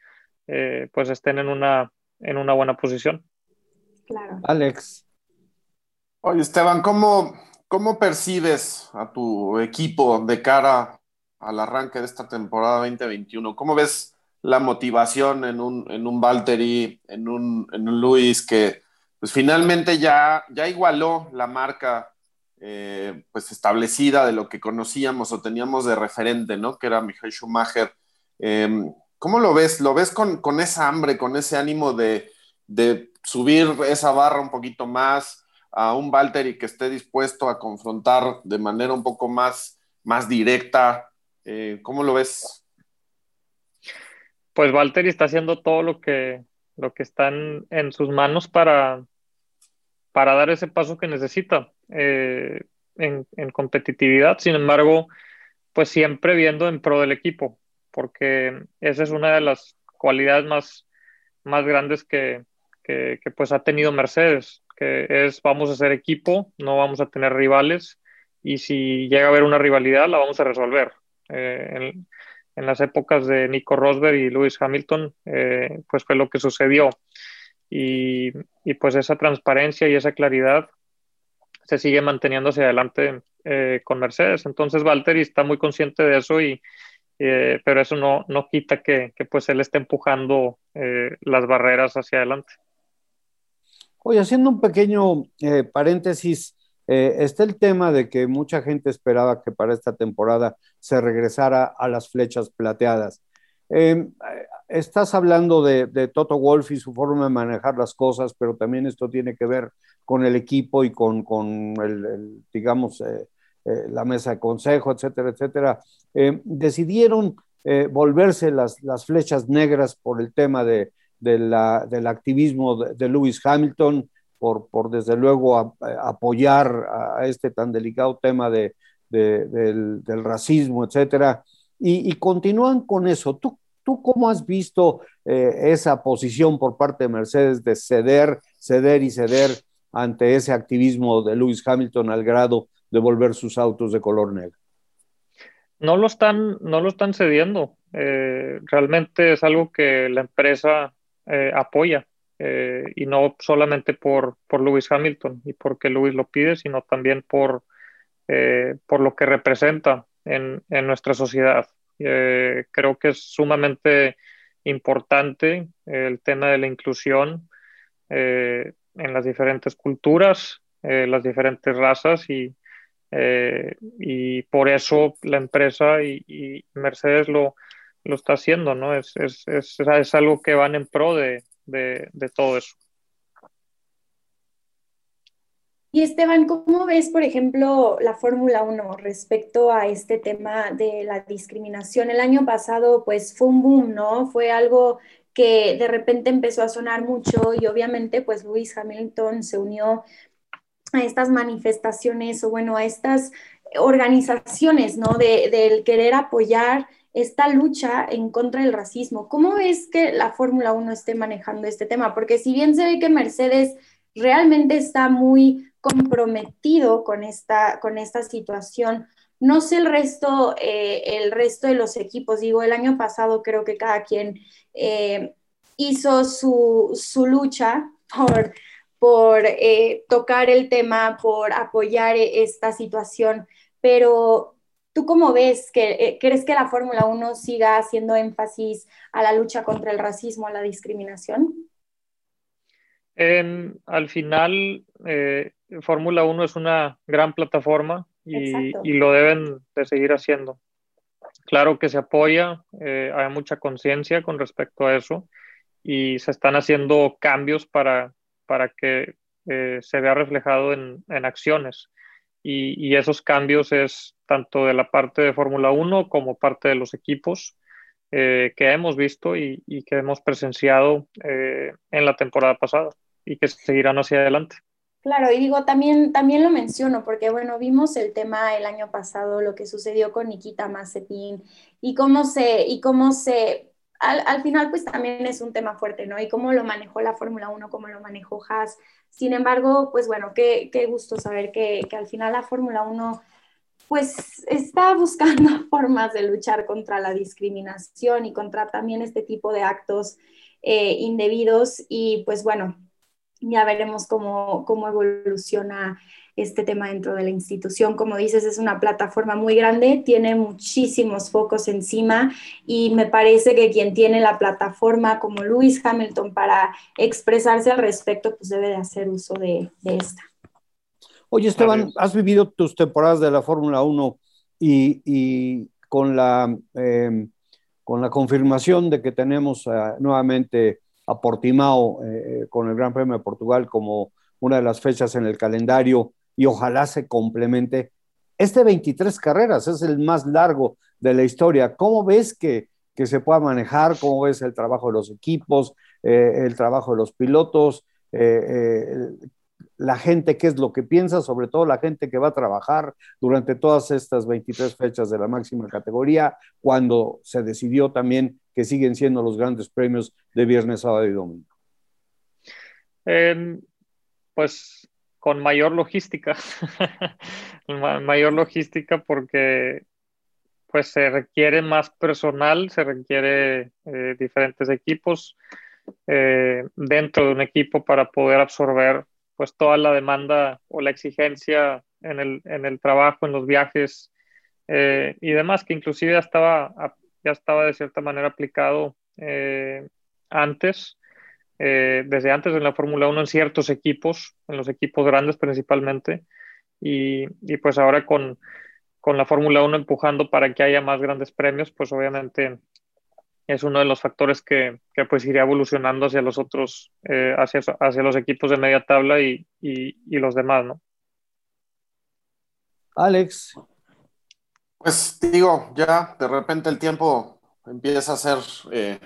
pues estén en una, en una buena posición. Claro. Alex. Oye, Esteban, ¿cómo, ¿cómo percibes a tu equipo de cara al arranque de esta temporada 2021? ¿Cómo ves la motivación en un, en un Valtteri, en un, en un Luis que pues finalmente ya, ya igualó la marca eh, pues establecida de lo que conocíamos o teníamos de referente, ¿no? Que era Michael Schumacher. Em, ¿Cómo lo ves? ¿Lo ves con, con esa hambre, con ese ánimo de, de subir esa barra un poquito más a un Valtteri que esté dispuesto a confrontar de manera un poco más, más directa. Eh, ¿Cómo lo ves? Pues Valtteri está haciendo todo lo que, lo que está en, sus manos para, para dar ese paso que necesita eh, en, en, competitividad. Sin embargo, pues siempre viendo en pro del equipo, porque esa es una de las cualidades más, más grandes que, que, pues ha tenido Mercedes, que es vamos a ser equipo, no vamos a tener rivales y si llega a haber una rivalidad la vamos a resolver. Eh, en, las épocas de Nico Rosberg y Lewis Hamilton, eh, pues fue lo que sucedió. Y, y, pues esa transparencia y esa claridad se sigue manteniendo hacia adelante eh, con Mercedes. Entonces Valtteri está muy consciente de eso y, pero eso no, no quita que, que, pues él esté empujando las barreras hacia adelante. Oye, haciendo un pequeño eh, paréntesis, eh, está el tema de que mucha gente esperaba que para esta temporada se regresara a las flechas plateadas. Em, estás hablando de, Toto Wolf y su forma de manejar las cosas, pero también esto tiene que ver con el equipo y con, el, digamos, eh, la mesa de consejo, etcétera, etcétera. Em, decidieron volverse las, las flechas negras por el tema de, del activismo de, Lewis Hamilton, por, por desde luego apoyar a, este tan delicado tema de, del, racismo, etcétera, y, continúan con eso. ¿Tú, ¿Tú cómo has visto eh, esa posición por parte de Mercedes de ceder, ceder y ceder ante ese activismo de Lewis Hamilton al grado de volver sus autos de color negro? No lo están, no lo están cediendo. Eh, realmente es algo que la empresa eh, apoya. Eh, y no solamente por, por Lewis Hamilton y porque Lewis lo pide, sino también por, eh, por lo que representa en, en nuestra sociedad. creo que es sumamente importante el tema de la inclusión en las diferentes culturas, las diferentes razas y, y por eso la empresa y, y Mercedes lo, lo está haciendo, ¿no? Es, es, es, es algo que van en pro de, de, de, todo eso. Y Esteban, ¿cómo ves, por ejemplo, la Fórmula 1 respecto a este tema de la discriminación? El año pasado, pues fue un boom, ¿no? Fue algo que de repente empezó a sonar mucho y obviamente, pues Luis Hamilton se unió a estas manifestaciones o bueno, a estas organizaciones, ¿no? De, del querer apoyar esta lucha en contra del racismo. ¿Cómo es que la Fórmula 1 esté manejando este tema? Porque si bien se ve que Mercedes realmente está muy comprometido con esta, con esta situación, no sé el resto, eh, el resto de los equipos. Digo, el año pasado creo que cada quien eh, hizo su, su, lucha por, por eh, tocar el tema, por apoyar esta situación, pero ¿Tú cómo ves? que eh, ¿Crees que la Fórmula 1 siga haciendo énfasis a la lucha contra el racismo, a la discriminación? al final, eh, Fórmula 1 es una gran plataforma y, lo deben de seguir haciendo. Claro que se apoya, eh, hay mucha conciencia con respecto a eso y se están haciendo cambios para, para que se vea reflejado en, en acciones y, esos cambios es tanto de la parte de Fórmula 1 como parte de los equipos eh, que hemos visto y, que hemos presenciado eh, en la temporada pasada y que seguirán hacia adelante. Claro, y digo, también, también lo menciono porque, bueno, vimos el tema el año pasado, lo que sucedió con Nikita Mazepin y cómo se, y cómo se al, final pues también es un tema fuerte, ¿no? Y cómo lo manejó la Fórmula 1, cómo lo manejó Haas. Sin embargo, pues bueno, qué, qué gusto saber que, que al final la Fórmula 1 pues está buscando formas de luchar contra la discriminación y contra también este tipo de actos eh, indebidos y pues bueno, ya veremos cómo, cómo evoluciona este tema dentro de la institución. Como dices, es una plataforma muy grande, tiene muchísimos focos encima y me parece que quien tiene la plataforma como Lewis Hamilton para expresarse al respecto, pues debe de hacer uso de, esta. Oye, Esteban, has vivido tus temporadas de la Fórmula 1 y, con, la, em, con la confirmación de que tenemos eh, nuevamente a Portimao eh, con el Gran Premio de Portugal como una de las fechas en el calendario y ojalá se complemente. Este 23 carreras es el más largo de la historia. ¿Cómo ves que, se pueda manejar? ¿Cómo ves el trabajo de los equipos, eh, el trabajo de los pilotos? Eh, eh, la gente, qué es lo que piensa, sobre todo la gente que va a trabajar durante todas estas 23 fechas de la máxima categoría, cuando se decidió también que siguen siendo los grandes premios de viernes, sábado y domingo. Pues con mayor logística, mayor logística porque pues se requiere más personal, se requiere eh, diferentes equipos eh, dentro de un equipo para poder absorber pues toda la demanda o la exigencia en el, en el trabajo, en los viajes eh, y demás, que inclusive ya estaba, ya estaba de cierta manera aplicado antes. Eh, desde antes en la Fórmula 1 en ciertos equipos, en los equipos grandes principalmente, y, y pues ahora con, con la Fórmula 1 empujando para que haya más grandes premios, pues obviamente es uno de los factores que, que pues iría evolucionando hacia los otros, eh, hacia, hacia los equipos de media tabla y, y, y los demás, ¿no? Alex. Pues digo, ya de repente el tiempo empieza a ser eh,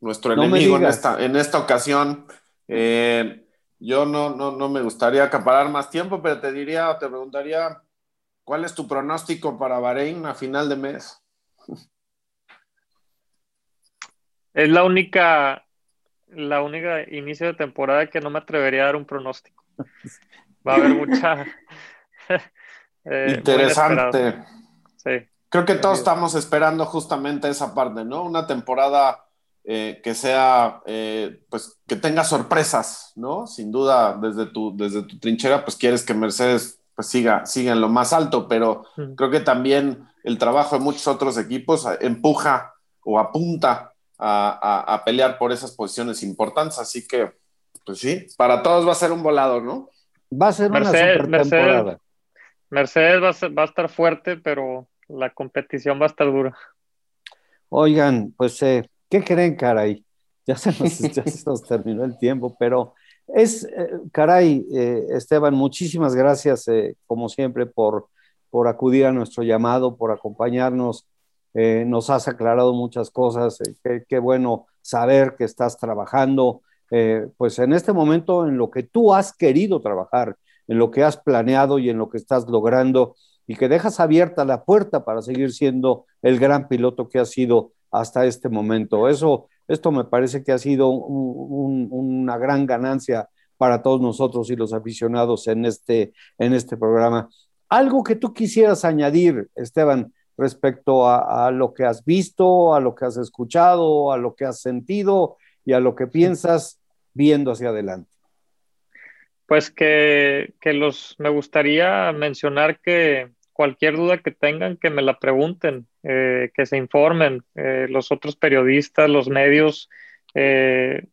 nuestro enemigo en esta, en esta ocasión. Eh, yo no, no, no, me gustaría acaparar más tiempo, pero te diría, te preguntaría, ¿cuál es tu pronóstico para Bahrein a final de mes? Es la única, la única inicio de temporada que no me atrevería a dar un pronóstico. Va a haber mucha... Eh, Interesante. Sí. Creo que todos estamos esperando justamente esa parte, ¿no? Una temporada eh, que sea, eh, pues, que tenga sorpresas, ¿no? Sin duda, desde tu, desde tu trinchera, pues quieres que Mercedes pues, siga, siga en lo más alto, pero creo que también el trabajo de muchos otros equipos empuja o apunta a, pelear por esas posiciones importantes, así que, pues sí, para todos va a ser un volado, ¿no? Va a ser una super temporada. Mercedes, va, va a estar fuerte, pero la competición va a estar dura. Oigan, pues, eh, ¿qué creen, caray? Ya se, nos, terminó el tiempo, pero es, eh, caray, eh, Esteban, muchísimas gracias, como siempre, por, por acudir a nuestro llamado, por acompañarnos. Nos has aclarado muchas cosas. Qué, qué, bueno saber que estás trabajando, pues en este momento en lo que tú has querido trabajar, en lo que has planeado y en lo que estás logrando y que dejas abierta la puerta para seguir siendo el gran piloto que ha sido hasta este momento. Eso, esto me parece que ha sido una gran ganancia para todos nosotros y los aficionados en este, en este programa. Algo que tú quisieras añadir, Esteban, respecto a, lo que has visto, a lo que has escuchado, a lo que has sentido y a lo que piensas viendo hacia adelante. Pues que, los, me gustaría mencionar que cualquier duda que tengan, que me la pregunten, eh, que se informen. Eh, los otros periodistas, los medios, eh,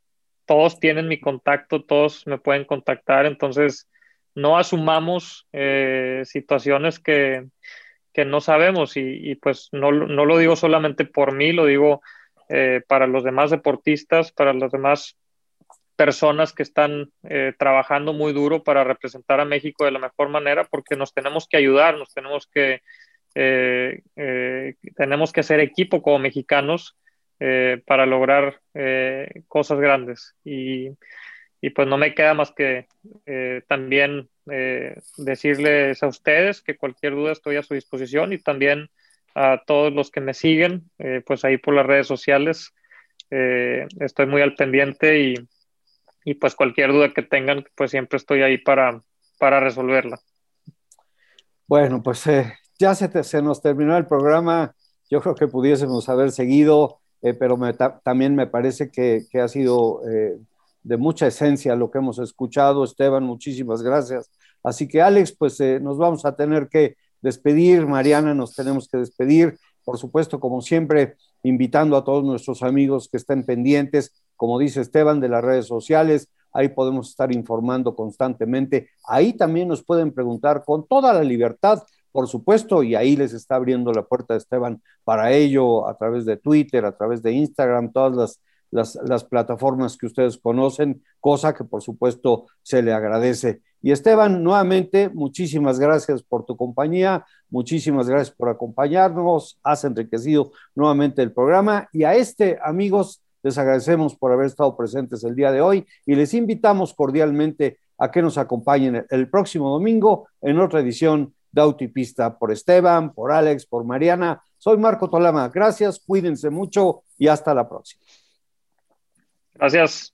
todos tienen mi contacto, todos me pueden contactar, entonces no asumamos situaciones que, que, no sabemos y, pues no, no, lo digo solamente por mí, lo digo para los demás deportistas, para los demás personas que están eh, trabajando muy duro para representar a México de la mejor manera porque nos tenemos que ayudar, nos tenemos que, eh, eh, tenemos que hacer equipo como mexicanos para lograr cosas grandes. Y, y, pues no me queda más que también decirles a ustedes que cualquier duda estoy a su disposición y también a todos los que me siguen, pues ahí por las redes sociales eh, estoy muy al pendiente y, y, pues cualquier duda que tengan, pues siempre estoy ahí para, para resolverla. Bueno, pues eh, ya se, se, nos terminó el programa. Yo creo que pudiésemos haber seguido, eh, pero también me parece que, que ha sido de mucha esencia lo que hemos escuchado. Esteban, muchísimas gracias. Así que Alex, pues nos vamos a tener que despedir. Mariana, nos tenemos que despedir. Por supuesto, como siempre, invitando a todos nuestros amigos que estén pendientes, como dice Esteban, de las redes sociales. Ahí podemos estar informando constantemente. Ahí también nos pueden preguntar con toda la libertad, por supuesto, y ahí les está abriendo la puerta Esteban para ello a través de Twitter, a través de Instagram, todas las las, las, plataformas que ustedes conocen, cosa que por supuesto se le agradece. Y Esteban, nuevamente, muchísimas gracias por tu compañía, muchísimas gracias por acompañarnos, has enriquecido nuevamente el programa y a este, amigos, les agradecemos por haber estado presentes el día de hoy y les invitamos cordialmente a que nos acompañen el próximo domingo en otra edición de Autipista por Esteban, por Alex, por Mariana. Soy Marco Tolama. Gracias, cuídense mucho y hasta la próxima. Gracias.